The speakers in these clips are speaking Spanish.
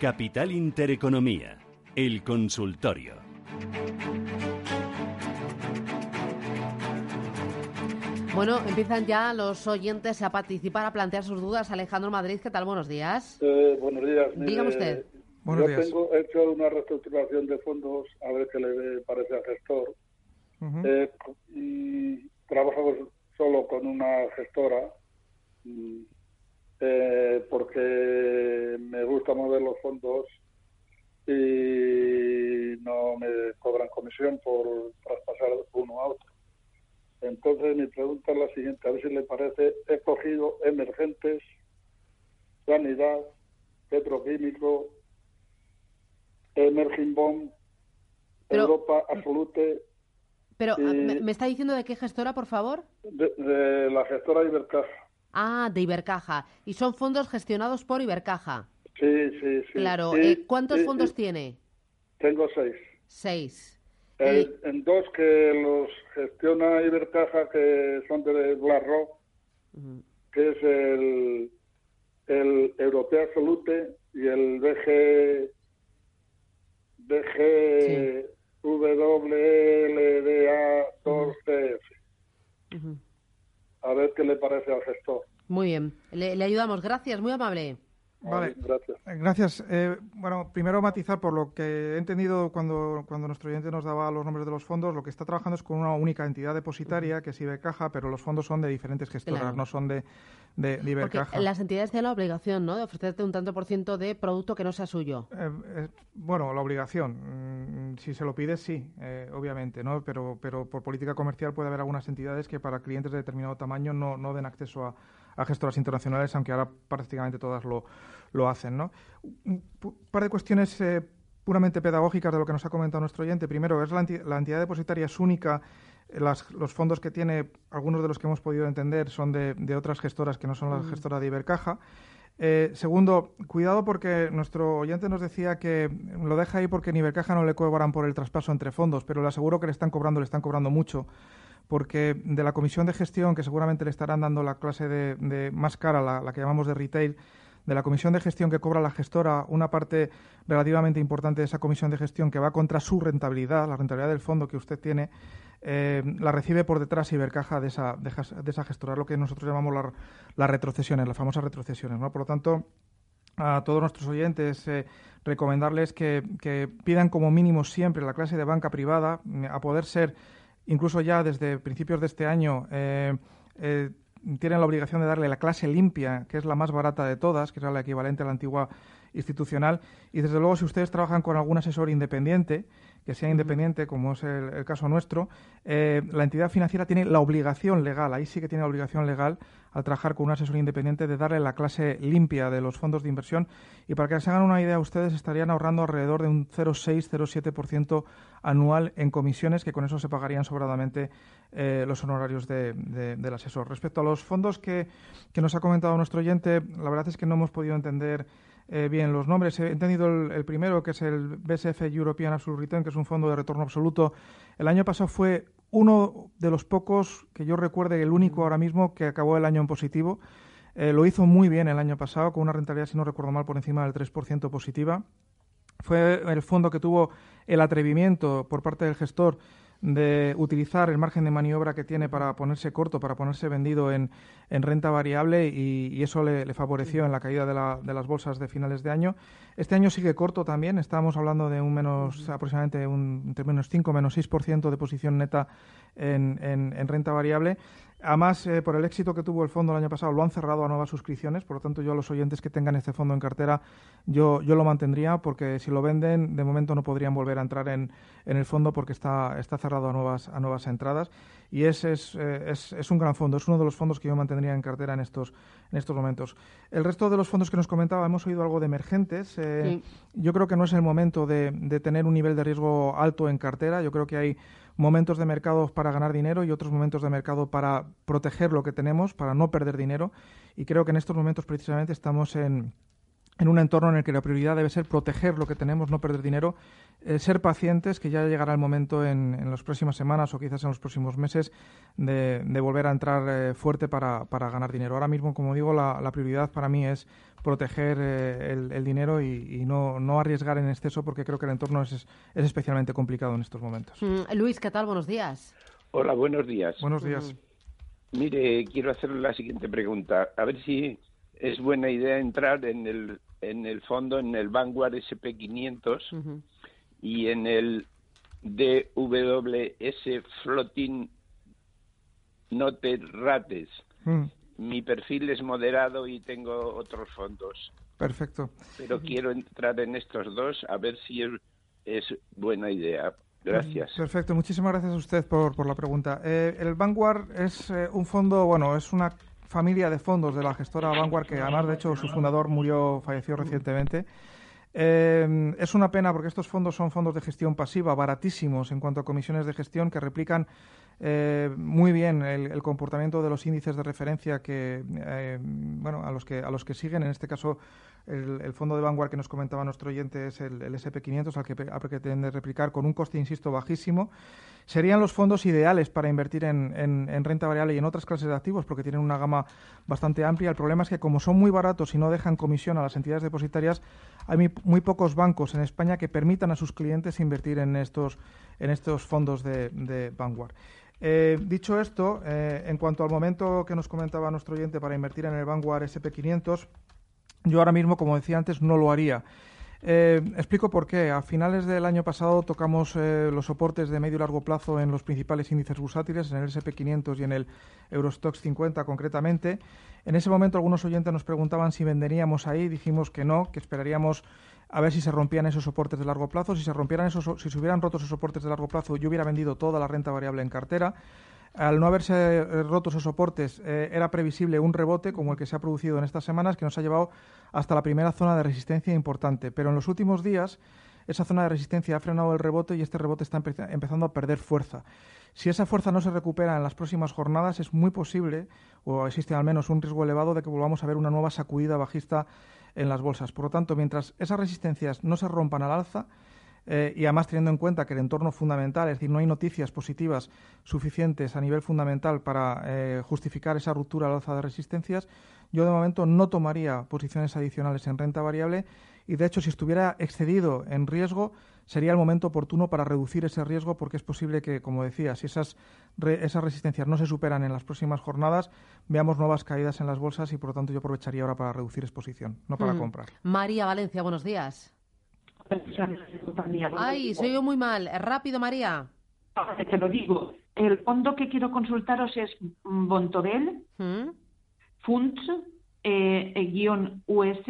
Capital Intereconomía, el consultorio. Bueno, empiezan ya los oyentes a participar, a plantear sus dudas. Alejandro Madrid, ¿qué tal? Buenos días. Eh, buenos días. Dígame usted. Buenos yo tengo hecho una reestructuración de fondos, a ver qué le parece al gestor. Eh, y trabajo solo con una gestora mm, eh, porque me gusta mover los fondos y no me cobran comisión por traspasar uno a otro. Entonces mi pregunta es la siguiente, a ver si le parece, he cogido emergentes, sanidad, petroquímico, emerging bomb, Europa Absolute. Pero ah, ¿me, está diciendo de qué gestora, por favor? De, la gestora Ibercaja. Ah, de Ibercaja. Y son fondos gestionados por Ibercaja. Sí, sí, sí. Claro. Eh, ¿Cuántos fondos tiene? Tengo seis. Seis. En dos que los gestiona Ibercaja, que son de BlackRock, que es el, el Europea Absolute y el BG, BG WLDA 2CF. A ver qué le parece al gestor. Muy bien, le ayudamos. Gracias, muy amable. Vale, gracias. Eh, gracias. Eh, bueno, primero matizar por lo que he entendido cuando, cuando nuestro oyente nos daba los nombres de los fondos, lo que está trabajando es con una única entidad depositaria, que es Ibercaja, pero los fondos son de diferentes gestoras, no son de, de, Ibercaja. Porque las entidades tienen la obligación, ¿no?, de ofrecerte un tanto por ciento de producto que no sea suyo. Eh, bueno, la obligación. Mm, si se lo pides, sí, obviamente, ¿no? Pero, pero por política comercial puede haber algunas entidades que para clientes de determinado tamaño no, no den acceso a a gestoras internacionales, aunque ahora prácticamente todas lo, lo hacen. ¿no? Un par de cuestiones eh, puramente pedagógicas de lo que nos ha comentado nuestro oyente. Primero, es la, entidad depositaria es única. Los fondos que tiene, algunos de los que hemos podido entender, son de, de otras gestoras que no son la mm. gestora de Ibercaja. Eh, segundo, cuidado porque nuestro oyente nos decía que lo deja ahí porque en Ibercaja no le cobran por el traspaso entre fondos, pero le aseguro que le están cobrando, le están cobrando mucho porque de la comisión de gestión, que seguramente le estarán dando la clase de, más cara, la, que llamamos de retail, de la comisión de gestión que cobra la gestora, una parte relativamente importante de esa comisión de gestión que va contra su rentabilidad, la rentabilidad del fondo que usted tiene, eh, la recibe por detrás Ibercaja de esa, de, esa gestora, lo que nosotros llamamos las retrocesiones, las famosas retrocesiones. Por lo tanto, a todos nuestros oyentes eh, recomendarles que, pidan como mínimo siempre la clase de banca privada, a poder ser incluso ya desde principios de este año, eh, eh, tienen la obligación de darle la clase limpia, que es la más barata de todas, que es la equivalente a la antigua institucional. Y desde luego, si ustedes trabajan con algún asesor independiente, que sea independiente, como es el, caso nuestro, eh, la entidad financiera tiene la obligación legal, ahí sí que tiene la obligación legal al trabajar con un asesor independiente de darle la clase limpia de los fondos de inversión. Y para que se hagan una idea, ustedes estarían ahorrando alrededor de un 0,6-0,7% anual en comisiones, que con eso se pagarían sobradamente eh, los honorarios del asesor. Respecto a los fondos que, que nos ha comentado nuestro oyente, la verdad es que no hemos podido entender eh, bien los nombres. He entendido el, primero, que es el BSF European Absolute Return, que es un fondo de retorno absoluto. El año pasado fue uno de los pocos, que yo recuerde, el único ahora mismo, que acabó el año en positivo. Eh, lo hizo muy bien el año pasado, con una rentabilidad, si no recuerdo mal, por encima del 3% positiva. Fue el fondo que tuvo el atrevimiento por parte del gestor de utilizar el margen de maniobra que tiene para ponerse corto, para ponerse vendido en, en renta variable y, eso le, favoreció en la caída de, la, de, las bolsas de finales de año. Este año sigue corto también, estamos hablando de un menos, aproximadamente un, entre menos 5, menos 6% de posición neta en, en renta variable. Además, eh, por el éxito que tuvo el fondo el año pasado, lo han cerrado a nuevas suscripciones. Por lo tanto, yo a los oyentes que tengan este fondo en cartera, yo, yo lo mantendría porque si lo venden, de momento no podrían volver a entrar en, en el fondo porque está, está cerrado a nuevas, a nuevas entradas. Y ese es, eh, es, es, un gran fondo, es uno de los fondos que yo mantendría en cartera en estos, en estos momentos. El resto de los fondos que nos comentaba, hemos oído algo de emergentes. Eh, yo creo que no es el momento de, de tener un nivel de riesgo alto en cartera. Yo creo que hay momentos de mercado para ganar dinero y otros momentos de mercado para proteger lo que tenemos, para no perder dinero. Y creo que en estos momentos precisamente estamos en, en un entorno en el que la prioridad debe ser proteger lo que tenemos, no perder dinero, eh, ser pacientes, que ya llegará el momento en, en, las próximas semanas o quizás en los próximos meses de, volver a entrar eh, fuerte para, ganar dinero. Ahora mismo, como digo, la, prioridad para mí es proteger eh, el, dinero y, no, no, arriesgar en exceso porque creo que el entorno es, es especialmente complicado en estos momentos. Mm, Luis, ¿qué tal? Buenos días. Hola, buenos días. Buenos días. Mm. Mire, quiero hacerle la siguiente pregunta. A ver si es buena idea entrar en el, en el fondo, en el Vanguard SP500 y en el DWS Floating Note Rates. Mm. Mi perfil es moderado y tengo otros fondos. Perfecto. Pero quiero entrar en estos dos a ver si es, buena idea. Gracias. Perfecto, muchísimas gracias a usted por, por la pregunta. Eh, el Vanguard es eh, un fondo, bueno, es una familia de fondos de la gestora Vanguard, que además, de hecho, su fundador murió, falleció recientemente. Eh, es una pena porque estos fondos son fondos de gestión pasiva, baratísimos en cuanto a comisiones de gestión que replican eh, muy bien el, comportamiento de los índices de referencia que, eh, bueno, a los que a los que siguen. En este caso, el, fondo de Vanguard que nos comentaba nuestro oyente es el, SP500, al que pretende replicar con un coste, insisto, bajísimo. Serían los fondos ideales para invertir en, renta variable y en otras clases de activos porque tienen una gama bastante amplia. El problema es que como son muy baratos y no dejan comisión a las entidades depositarias, hay muy, pocos bancos en España que permitan a sus clientes invertir en estos, en estos fondos de Vanguard. Eh, dicho esto, eh, en cuanto al momento que nos comentaba nuestro oyente para invertir en el Vanguard SP500, yo ahora mismo, como decía antes, no lo haría. Eh, explico por qué. A finales del año pasado tocamos los soportes de medio y largo plazo en los principales índices bursátiles, en el SP500 y en el Eurostox 50 concretamente. En ese momento algunos oyentes nos preguntaban si venderíamos ahí, dijimos que no, que esperaríamos a ver si se rompían esos soportes de largo plazo. Si se rompieran esos, si se hubieran roto esos soportes de largo plazo, yo hubiera vendido toda la renta variable en cartera. Al no haberse eh, roto esos soportes, eh, era previsible un rebote como el que se ha producido en estas semanas, que nos ha llevado hasta la primera zona de resistencia importante. Pero en los últimos días, esa zona de resistencia ha frenado el rebote y este rebote está empezando a perder fuerza. Si esa fuerza no se recupera en las próximas jornadas, es muy posible, o existe al menos un riesgo elevado, de que volvamos a ver una nueva sacudida bajista en las bolsas. Por lo tanto, mientras esas resistencias no se rompan al alza, eh, y además teniendo en cuenta que el entorno fundamental, es decir, no hay noticias positivas suficientes a nivel fundamental para eh, justificar esa ruptura al alza de resistencias, yo de momento no tomaría posiciones adicionales en renta variable y de hecho si estuviera excedido en riesgo sería el momento oportuno para reducir ese riesgo porque es posible que, como decía, si esas, esas resistencias no se superan en las próximas jornadas, veamos nuevas caídas en las bolsas y, por lo tanto, yo aprovecharía ahora para reducir exposición, no para mm. comprar. María Valencia, buenos días. Ay, soy yo muy mal. Rápido, María. Te lo digo. El fondo que quiero consultaros es Bontobel, ¿Mm? Funds, eh, guion US,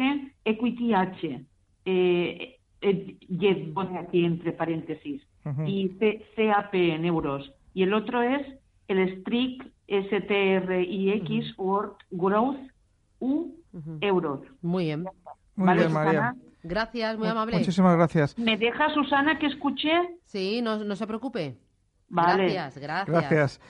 Equity H. Eh, eh, pone aquí entre paréntesis, y CAP en euros. Y el otro es el STRIC STRIX World Growth U euros. Muy bien. Muy bien, María. Gracias, muy amable. Muchísimas gracias. ¿Me deja, Susana, que escuche? Sí, no, no se preocupe. Vale. Gracias, gracias. Gracias.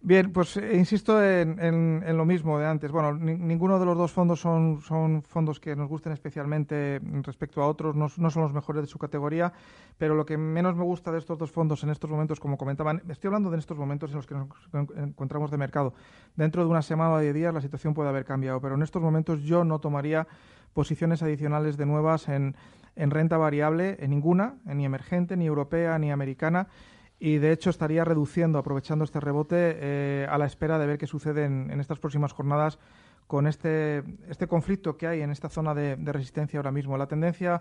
Bien, pues eh, insisto en, lo mismo de antes. Bueno, ninguno de los dos fondos son, son, fondos que nos gusten especialmente respecto a otros, no, son los mejores de su categoría, pero lo que menos me gusta de estos dos fondos en estos momentos, como comentaban, estoy hablando de estos momentos en los que nos encontramos de mercado. Dentro de una semana o de días la situación puede haber cambiado, pero en estos momentos yo no tomaría posiciones adicionales de nuevas en, en renta variable, en ninguna, ni emergente, ni europea, ni americana y de hecho estaría reduciendo, aprovechando este rebote, eh, a la espera de ver qué sucede en, estas próximas jornadas con este, este conflicto que hay en esta zona de, resistencia ahora mismo. La tendencia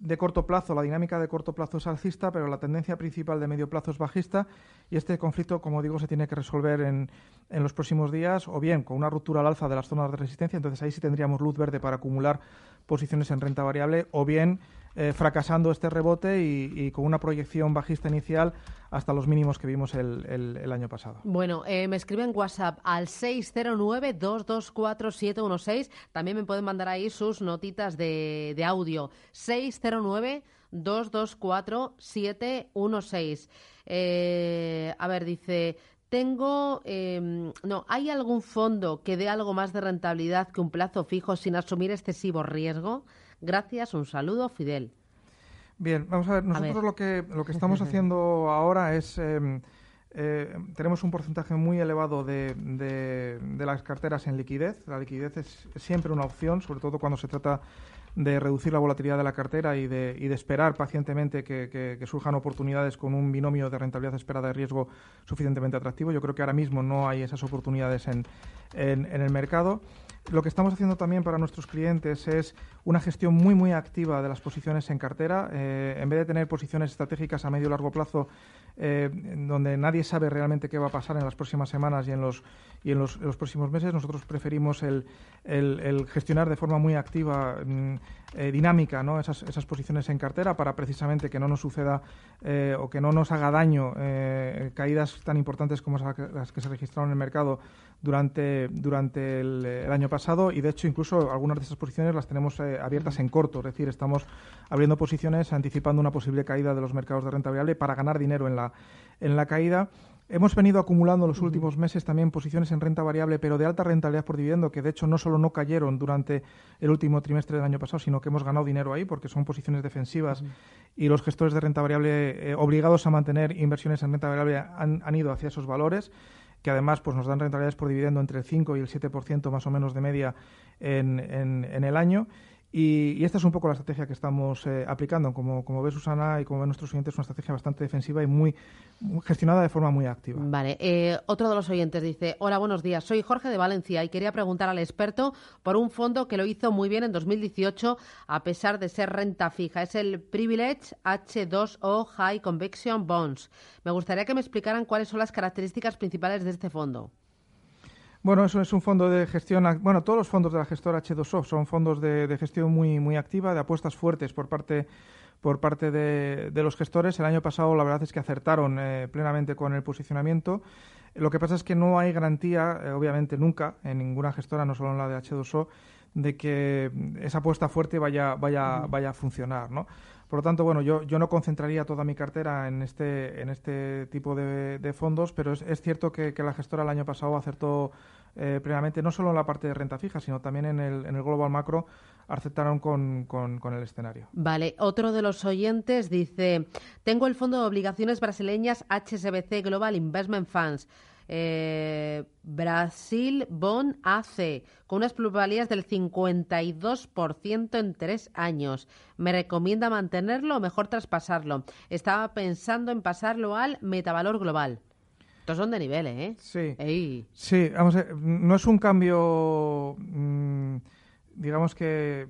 de corto plazo, la dinámica de corto plazo es alcista, pero la tendencia principal de medio plazo es bajista y este conflicto, como digo, se tiene que resolver en, en los próximos días o bien con una ruptura al alza de las zonas de resistencia, entonces ahí sí tendríamos luz verde para acumular posiciones en renta variable o bien eh, fracasando este rebote y, con una proyección bajista inicial hasta los mínimos que vimos el, año pasado. Bueno, eh, me escriben WhatsApp al 609-224-716. También me pueden mandar ahí sus notitas de, audio. 609-224-716. Eh, a ver, dice tengo, em, no, ¿hay algún fondo que dé algo más de rentabilidad que un plazo fijo sin asumir excesivo riesgo? Gracias, un saludo, Fidel. Bien, vamos a ver, nosotros lo que lo que estamos haciendo ahora es em, eh, tenemos un porcentaje muy elevado de, de, las carteras en liquidez. La liquidez es siempre una opción, sobre todo cuando se trata de reducir la volatilidad de la cartera y de, y de esperar pacientemente que, surjan oportunidades con un binomio de rentabilidad esperada y riesgo suficientemente atractivo. Yo creo que ahora mismo no hay esas oportunidades en, en, el mercado. Lo que estamos haciendo también para nuestros clientes es una gestión muy, muy activa de las posiciones en cartera. Eh, en vez de tener posiciones estratégicas a medio y largo plazo, eh, donde nadie sabe realmente qué va a pasar en las próximas semanas y en los, y en los, próximos meses, nosotros preferimos el, el, gestionar de forma muy activa, mm, eh, dinámica, ¿no? esas, esas posiciones en cartera para precisamente que no nos suceda o que no nos haga daño caídas tan importantes como las que se registraron en el mercado durante, durante el, año pasado y de hecho incluso algunas de esas posiciones las tenemos eh, abiertas en corto, es decir, estamos abriendo posiciones anticipando una posible caída de los mercados de renta variable para ganar dinero en la, en la caída. Hemos venido acumulando en los últimos meses también posiciones en renta variable, pero de alta rentabilidad por dividendo, que de hecho no solo no cayeron durante el último trimestre del año pasado, sino que hemos ganado dinero ahí porque son posiciones defensivas y los gestores de renta variable eh, obligados a mantener inversiones en renta variable han, han ido hacia esos valores que además pues, nos dan rentabilidades por dividendo entre el 5 y el 7% más o menos de media en, en el año. Y, esta es un poco la estrategia que estamos eh, aplicando. Como, como ve Susana y como ven nuestros oyentes, es una estrategia bastante defensiva y muy, gestionada de forma muy activa. Vale. Eh, otro de los oyentes dice, hola, buenos días. Soy Jorge de Valencia y quería preguntar al experto por un fondo que lo hizo muy bien en 2018 a pesar de ser renta fija. Es el Privilege H2O High Convection Bonds. Me gustaría que me explicaran cuáles son las características principales de este fondo. Bueno, eso es un fondo de gestión. Bueno, todos los fondos de la gestora H2O son fondos de, gestión muy, muy activa, de apuestas fuertes por parte por parte de, los gestores. El año pasado la verdad es que acertaron eh, plenamente con el posicionamiento. Lo que pasa es que no hay garantía, eh, obviamente nunca, en ninguna gestora, no solo en la de H2O, de que esa apuesta fuerte vaya, vaya, vaya a funcionar, ¿no? Por lo tanto, bueno, yo, yo no concentraría toda mi cartera en este, en este tipo de, fondos, pero es, cierto que, la gestora el año pasado acertó eh, plenamente, no solo en la parte de renta fija, sino también en el, en el global macro, aceptaron con, con, el escenario. Vale, otro de los oyentes dice, tengo el fondo de obligaciones brasileñas HSBC Global Investment Funds. Eh, Brasil Bond AC, con unas plusvalías del 52% en tres años. ¿Me recomienda mantenerlo o mejor traspasarlo? Estaba pensando en pasarlo al metavalor global. Estos son de niveles, ¿eh? Sí. Sí, vamos a no es un cambio, mm, digamos que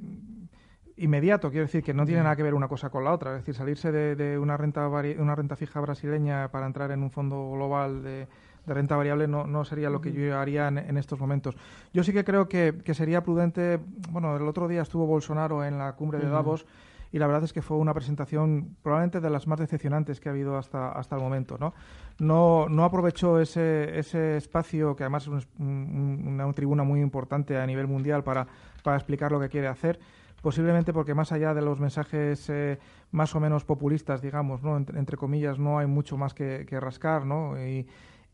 inmediato, quiero decir que no tiene nada que ver una cosa con la otra, es decir, salirse de, de una renta una renta fija brasileña para entrar en un fondo global de de renta variable no, no sería lo que yo haría en, estos momentos. Yo sí que creo que, sería prudente, bueno, el otro día estuvo Bolsonaro en la cumbre de Davos y la verdad es que fue una presentación probablemente de las más decepcionantes que ha habido hasta, hasta el momento. ¿no? No, no aprovechó ese, ese espacio, que además es una tribuna muy importante a nivel mundial para, para explicar lo que quiere hacer posiblemente porque más allá de los mensajes eh, más o menos populistas, digamos, ¿no? Entre, comillas, no hay mucho más que, que rascar, ¿no? Y,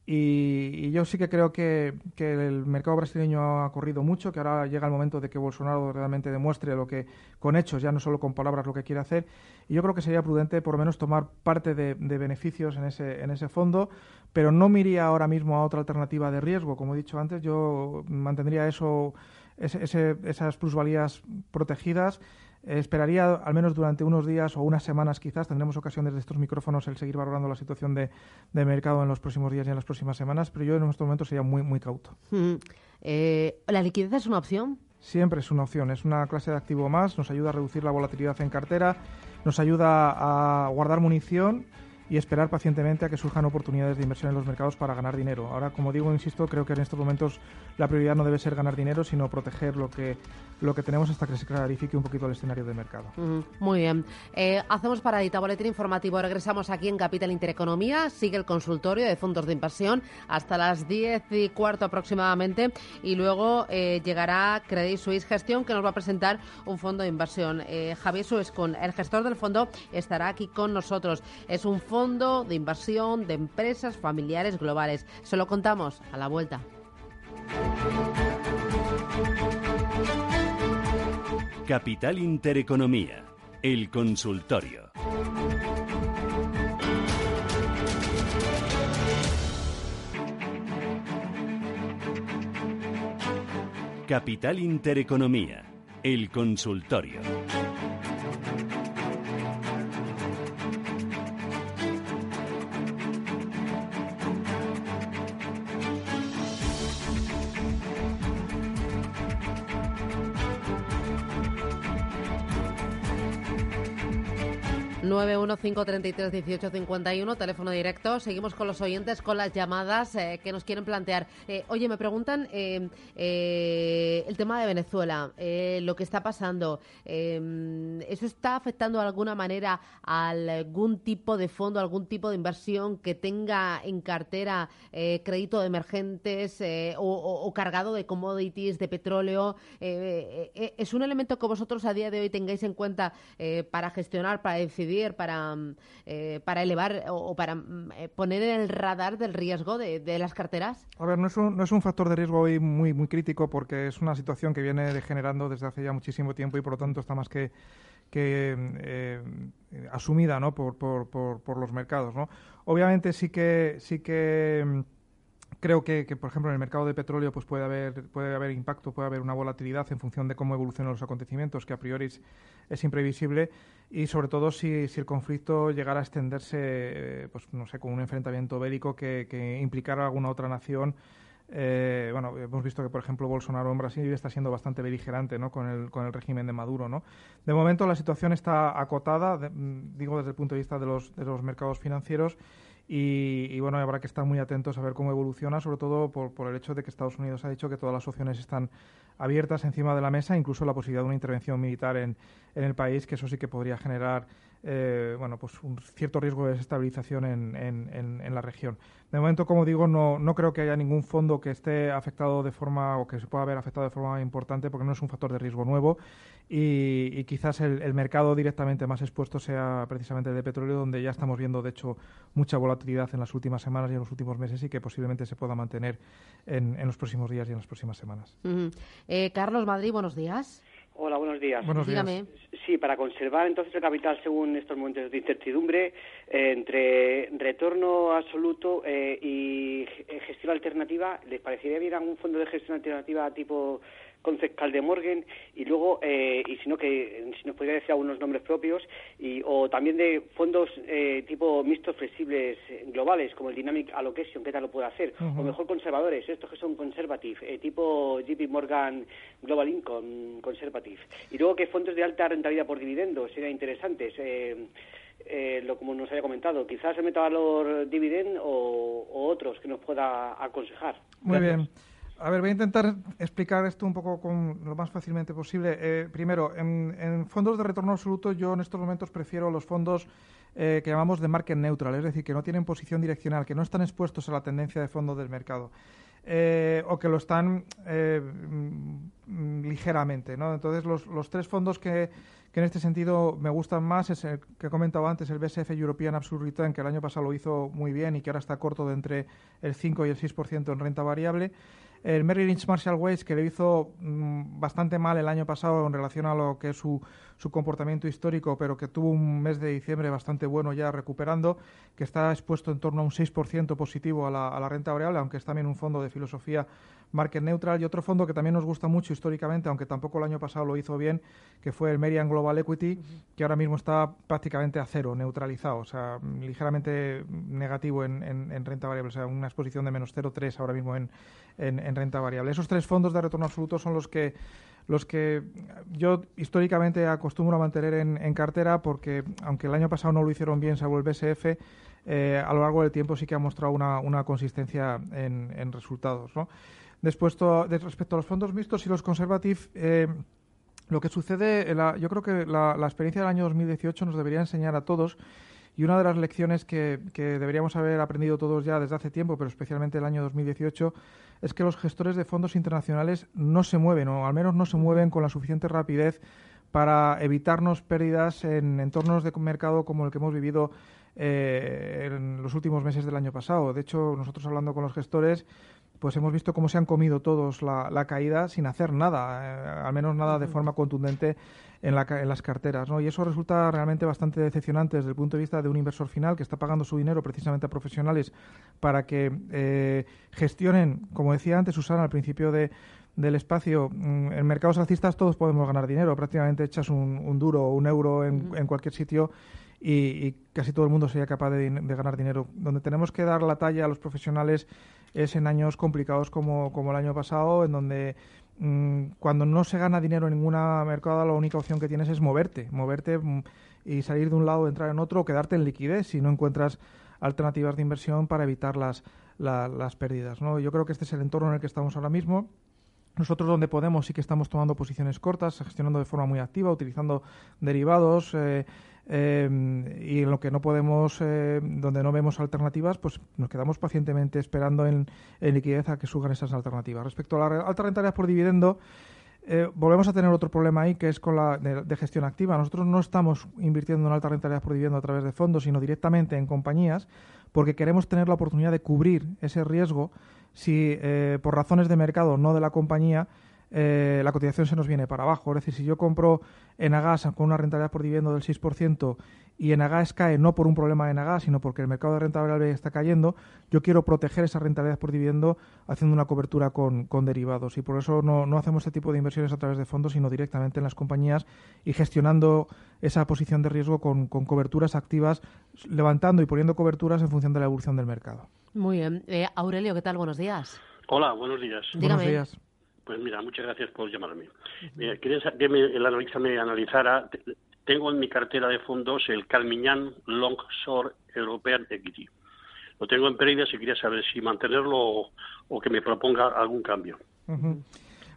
y, yo sí que creo que, el mercado brasileño ha corrido mucho, que ahora llega el momento de que Bolsonaro realmente demuestre lo que, con hechos, ya no solo con palabras, lo que quiere hacer. Y yo creo que sería prudente, por lo menos, tomar parte de, beneficios en ese, en ese fondo, pero no me iría ahora mismo a otra alternativa de riesgo. Como he dicho antes, yo mantendría eso, esas plusvalías protegidas esperaría al menos durante unos días o unas semanas quizás, tendremos ocasión desde estos micrófonos el seguir valorando la situación de, mercado en los próximos días y en las próximas semanas, pero yo en estos momentos sería muy, muy cauto. Mm. Eh, ¿La liquidez es una opción? Siempre es una opción, es una clase de activo más, nos ayuda a reducir la volatilidad en cartera, nos ayuda a guardar munición y esperar pacientemente a que surjan oportunidades de inversión en los mercados para ganar dinero. Ahora, como digo, insisto, creo que en estos momentos la prioridad no debe ser ganar dinero, sino proteger lo que, lo que tenemos hasta que se clarifique un poquito el escenario de mercado. muy bien. Eh, hacemos paradita, boletín informativo. Regresamos aquí en Capital Intereconomía. Sigue el consultorio de fondos de inversión hasta las 10 y cuarto aproximadamente. Y luego eh, llegará Credit Suisse Gestión, que nos va a presentar un fondo de inversión. Eh, Javier Suez, con el gestor del fondo, estará aquí con nosotros. Es un fondo fondo de inversión de empresas familiares globales. Se lo contamos a la vuelta. Capital Intereconomía, el consultorio. Capital Intereconomía, el consultorio. 915331851, teléfono directo. Seguimos con los oyentes, con las llamadas eh, que nos quieren plantear. Eh, oye, me preguntan eh, el tema de Venezuela, lo que está pasando. ¿Eso está afectando de alguna manera algún tipo de fondo, algún tipo de inversión que tenga en cartera crédito de emergentes o, cargado de commodities, de petróleo? ¿Es un elemento que vosotros a día de hoy tengáis en cuenta para gestionar, para decidir? Para, mm, eh, para elevar o, para mm, eh, poner en el radar del riesgo de, las carteras? A ver, no es, un, no es un factor de riesgo hoy muy, muy crítico porque es una situación que viene degenerando desde hace ya muchísimo tiempo y por lo tanto está más que, que eh, asumida ¿no? por, por, por, los mercados. ¿no? Obviamente sí que, sí que mm, creo que, por ejemplo, en el mercado de petróleo pues puede haber, puede haber impacto, puede haber una volatilidad en función de cómo evolucionan los acontecimientos, que a priori es, imprevisible, y sobre todo si, si, el conflicto llegara a extenderse, eh, pues no sé, con un enfrentamiento bélico que, que implicara alguna otra nación. Eh, bueno, hemos visto que, por ejemplo, Bolsonaro en Brasil está siendo bastante beligerante ¿no? con, el, con el régimen de Maduro. ¿no? De momento la situación está acotada, digo desde el punto de vista de los, de los mercados financieros, y, bueno, habrá que estar muy atentos a ver cómo evoluciona, sobre todo por, por, el hecho de que Estados Unidos ha dicho que todas las opciones están abiertas encima de la mesa, incluso la posibilidad de una intervención militar en, en el país, que eso sí que podría generar eh, bueno, pues un cierto riesgo de desestabilización en, en, la región. De momento, como digo, no, no creo que haya ningún fondo que esté afectado de forma o que se pueda haber afectado de forma importante porque no es un factor de riesgo nuevo y, quizás el, mercado directamente más expuesto sea precisamente el de petróleo, donde ya estamos viendo, de hecho, mucha volatilidad en las últimas semanas y en los últimos meses y que posiblemente se pueda mantener en, los próximos días y en las próximas semanas. Eh, Carlos Madrid, buenos días. Hola, buenos días. Buenos días. Sí, para conservar entonces el capital según estos momentos de incertidumbre, eh, entre retorno absoluto eh, y gestión alternativa, ¿les parecería bien algún fondo de gestión alternativa tipo concejal de Morgan y luego, eh, y si no, que si nos podría decir algunos nombres propios, y, o también de fondos eh, tipo mixtos flexibles eh, globales, como el Dynamic Allocation, ¿qué tal lo puede hacer? O mejor conservadores, estos que son conservative, tipo JP Morgan Global Income Conservative. Y luego que fondos de alta rentabilidad por dividendos serían interesantes. lo como nos haya comentado, quizás el metavalor dividend o, o otros que nos pueda aconsejar. Muy bien. A ver, voy a intentar explicar esto un poco con lo más fácilmente posible. Eh, primero, en, fondos de retorno absoluto yo en estos momentos prefiero los fondos eh, que llamamos de market neutral, es decir, que no tienen posición direccional, que no están expuestos a la tendencia de fondo del mercado. Eh, o que lo están mm, ligeramente. ¿no? Entonces, los, tres fondos que, que, en este sentido me gustan más es el que he comentado antes, el BSF European Absolute Return, que el año pasado lo hizo muy bien y que ahora está corto de entre el 5 y el 6% en renta variable el Merrill Lynch Marshall Ways, que le hizo mm, bastante mal el año pasado en relación a lo que es su, su comportamiento histórico, pero que tuvo un mes de diciembre bastante bueno ya recuperando, que está expuesto en torno a un 6% positivo a la, a la renta variable, aunque es también un fondo de filosofía market neutral y otro fondo que también nos gusta mucho históricamente, aunque tampoco el año pasado lo hizo bien, que fue el Merian Global Equity, que ahora mismo está prácticamente a cero, neutralizado, o sea, ligeramente negativo en, en, renta variable, o sea, una exposición de menos 0,3 ahora mismo en, en renta variable. Esos tres fondos de retorno absoluto son los que los que yo históricamente acostumbro a mantener en, cartera porque aunque el año pasado no lo hicieron bien salvo el BSF, eh, a lo largo del tiempo sí que ha mostrado una, consistencia en, en resultados. ¿no? Después, respecto a los fondos mixtos y los conservative, eh, lo que sucede, yo creo que la, experiencia del año 2018 nos debería enseñar a todos y una de las lecciones que, deberíamos haber aprendido todos ya desde hace tiempo, pero especialmente el año 2018, es que los gestores de fondos internacionales no se mueven, o al menos no se mueven con la suficiente rapidez para evitarnos pérdidas en entornos de mercado como el que hemos vivido eh, en los últimos meses del año pasado. De hecho, nosotros hablando con los gestores, pues hemos visto cómo se han comido todos la, caída sin hacer nada, eh, al menos nada de forma contundente en, las carteras. ¿no? Y eso resulta realmente bastante decepcionante desde el punto de vista de un inversor final que está pagando su dinero precisamente a profesionales para que eh, gestionen, como decía antes Susana al principio de, del espacio, mm, en mercados alcistas todos podemos ganar dinero, prácticamente echas un, duro o un euro en, en cualquier sitio y, casi todo el mundo sería capaz de, ganar dinero. Donde tenemos que dar la talla a los profesionales es en años complicados como, como el año pasado, en donde mm, cuando no se gana dinero en ninguna mercado, la única opción que tienes es moverte, moverte mm, y salir de un lado, entrar en otro, o quedarte en liquidez si no encuentras alternativas de inversión para evitar las, las pérdidas. ¿no? Yo creo que este es el entorno en el que estamos ahora mismo. Nosotros donde podemos sí que estamos tomando posiciones cortas, gestionando de forma muy activa, utilizando derivados. Eh, eh, y en lo que no podemos, eh, donde no vemos alternativas, pues nos quedamos pacientemente esperando en, liquidez a que suban esas alternativas. Respecto a la alta rentabilidad por dividendo, eh, volvemos a tener otro problema ahí que es con la de, gestión activa. Nosotros no estamos invirtiendo en alta rentabilidad por dividendo a través de fondos, sino directamente en compañías, porque queremos tener la oportunidad de cubrir ese riesgo si por razones de mercado, no de la compañía, eh, la cotización se nos viene para abajo. Es decir, si yo compro en Agas con una rentabilidad por dividendo del 6% y en Agas cae no por un problema de Agas, sino porque el mercado de renta variable está cayendo, yo quiero proteger esa rentabilidad por dividendo haciendo una cobertura con, derivados. Y por eso no, no, hacemos este tipo de inversiones a través de fondos, sino directamente en las compañías y gestionando esa posición de riesgo con, coberturas activas, levantando y poniendo coberturas en función de la evolución del mercado. Muy bien. Eh, Aurelio, ¿qué tal? Buenos días. Hola, buenos días. Buenos días. Pues mira, muchas gracias por llamarme. Mira, quería que el analista me analizara. Tengo en mi cartera de fondos el Calmiñán Long Short European Equity. Lo tengo en pérdidas y quería saber si mantenerlo o, que me proponga algún cambio.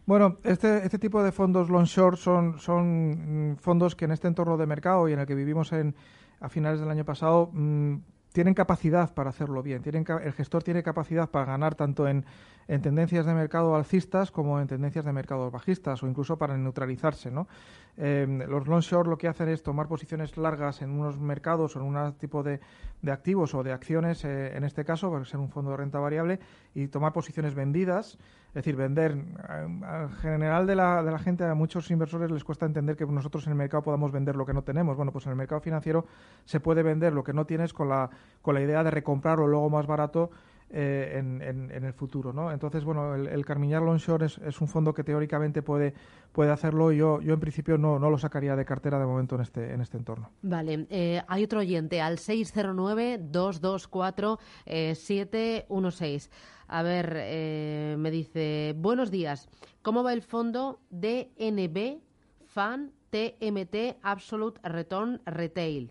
Bueno, este, este tipo de fondos long short son, son mm, fondos que en este entorno de mercado y en el que vivimos en, a finales del año pasado mm, tienen capacidad para hacerlo bien. Tienen, el gestor tiene capacidad para ganar tanto en, en tendencias de mercado alcistas como en tendencias de mercado bajistas o incluso para neutralizarse. ¿no? Eh, los long short lo que hacen es tomar posiciones largas en unos mercados o en un tipo de, de activos o de acciones, eh, en este caso, para ser un fondo de renta variable, y tomar posiciones vendidas, es decir, vender. En general de la, de la gente, a muchos inversores les cuesta entender que nosotros en el mercado podamos vender lo que no tenemos. Bueno, pues en el mercado financiero se puede vender lo que no tienes con la, con la idea de recomprarlo luego más barato eh, en, en, el futuro. ¿no? Entonces, bueno, el, el Carmiñar Longshore es, un fondo que teóricamente puede, puede hacerlo. Yo, yo en principio no, no lo sacaría de cartera de momento en este, en este entorno. Vale, eh, hay otro oyente al 609-224-716. Eh, A ver, me dice, buenos días, ¿cómo va el fondo DNB FAN TMT Absolute Return Retail?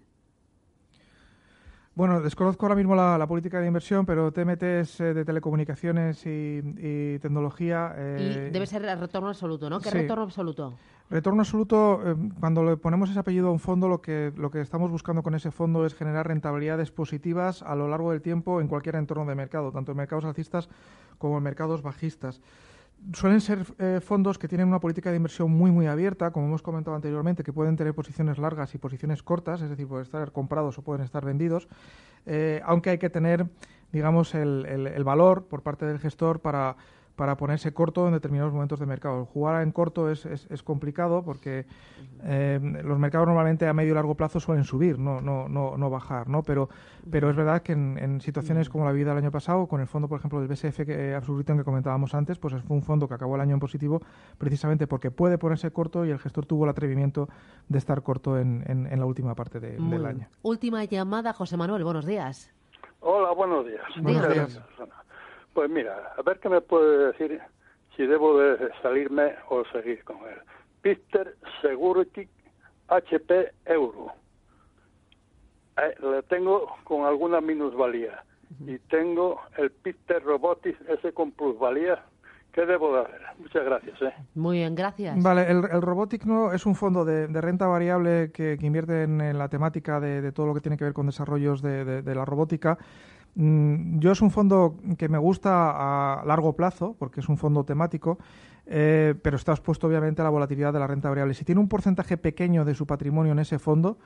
Bueno, desconozco ahora mismo la, política de inversión, pero TMT es eh, de telecomunicaciones y, tecnología. Eh, y debe ser el retorno absoluto, ¿no? ¿Qué retorno absoluto? Retorno absoluto, eh, cuando le ponemos ese apellido a un fondo, lo que, lo que estamos buscando con ese fondo es generar rentabilidades positivas a lo largo del tiempo en cualquier entorno de mercado, tanto en mercados alcistas como en mercados bajistas. Suelen ser eh, fondos que tienen una política de inversión muy muy abierta, como hemos comentado anteriormente, que pueden tener posiciones largas y posiciones cortas, es decir, pueden estar comprados o pueden estar vendidos, eh, aunque hay que tener, digamos, el, el valor por parte del gestor para para ponerse corto en determinados momentos de mercado. Jugar en corto es, es, complicado porque eh, los mercados normalmente a medio y largo plazo suelen subir, no, no, no, no bajar, ¿no? Pero, pero es verdad que en, situaciones como la vida del año pasado, con el fondo, por ejemplo, del BSF que, Absoluto que comentábamos antes, pues fue un fondo que acabó el año en positivo precisamente porque puede ponerse corto y el gestor tuvo el atrevimiento de estar corto en, en, la última parte del año. Última llamada, José Manuel, buenos días. Hola, buenos días. Buenos días. Pues mira, a ver qué me puede decir si debo de salirme o seguir con él. Pister Security HP Euro. Eh, le tengo con alguna minusvalía. Y tengo el Pister Robotics ese con plusvalía. ¿Qué debo de hacer? Muchas gracias. ¿eh? Muy bien, gracias. Vale, el, el Robotic no es un fondo de, renta variable que, invierte en, la temática de, todo lo que tiene que ver con desarrollos de, de la robótica yo es un fondo que me gusta a largo plazo, porque es un fondo temático, eh, pero está expuesto obviamente a la volatilidad de la renta variable. Si tiene un porcentaje pequeño de su patrimonio en ese fondo,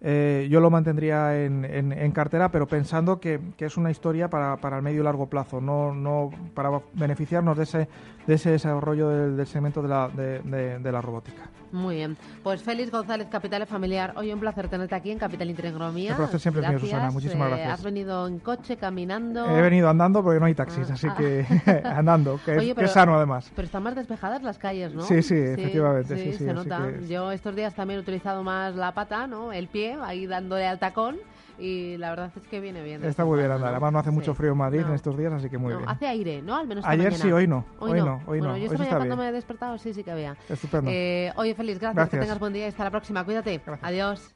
eh, yo lo mantendría en, cartera, pero pensando que, es una historia para, el medio y largo plazo, no, no para beneficiarnos de ese, de ese desarrollo del, segmento de la, de, la robótica. Muy bien. Pues Félix González, Capital Familiar, hoy un placer tenerte aquí en Capital Intereconomía. El placer siempre es mío, Susana. Muchísimas eh, gracias. ¿Has venido en coche, caminando? He venido andando porque no hay taxis, ah, así que andando, que, es sano además. Pero están más despejadas las calles, ¿no? Sí, sí, efectivamente. Sí, se nota. Yo estos días también he utilizado más la pata, ¿no? El pie, ahí dándole al tacón y la verdad es que viene bien. Está muy bien andar. Además no hace mucho frío en Madrid en estos días, así que muy bien. Hace aire, ¿no? Al menos Ayer sí, hoy no. Hoy, no. Hoy bueno, no. Yo esta cuando me he despertado sí, sí que había. Estupendo. Eh, oye, feliz, gracias, Que tengas buen día y hasta la próxima. Cuídate. Adiós.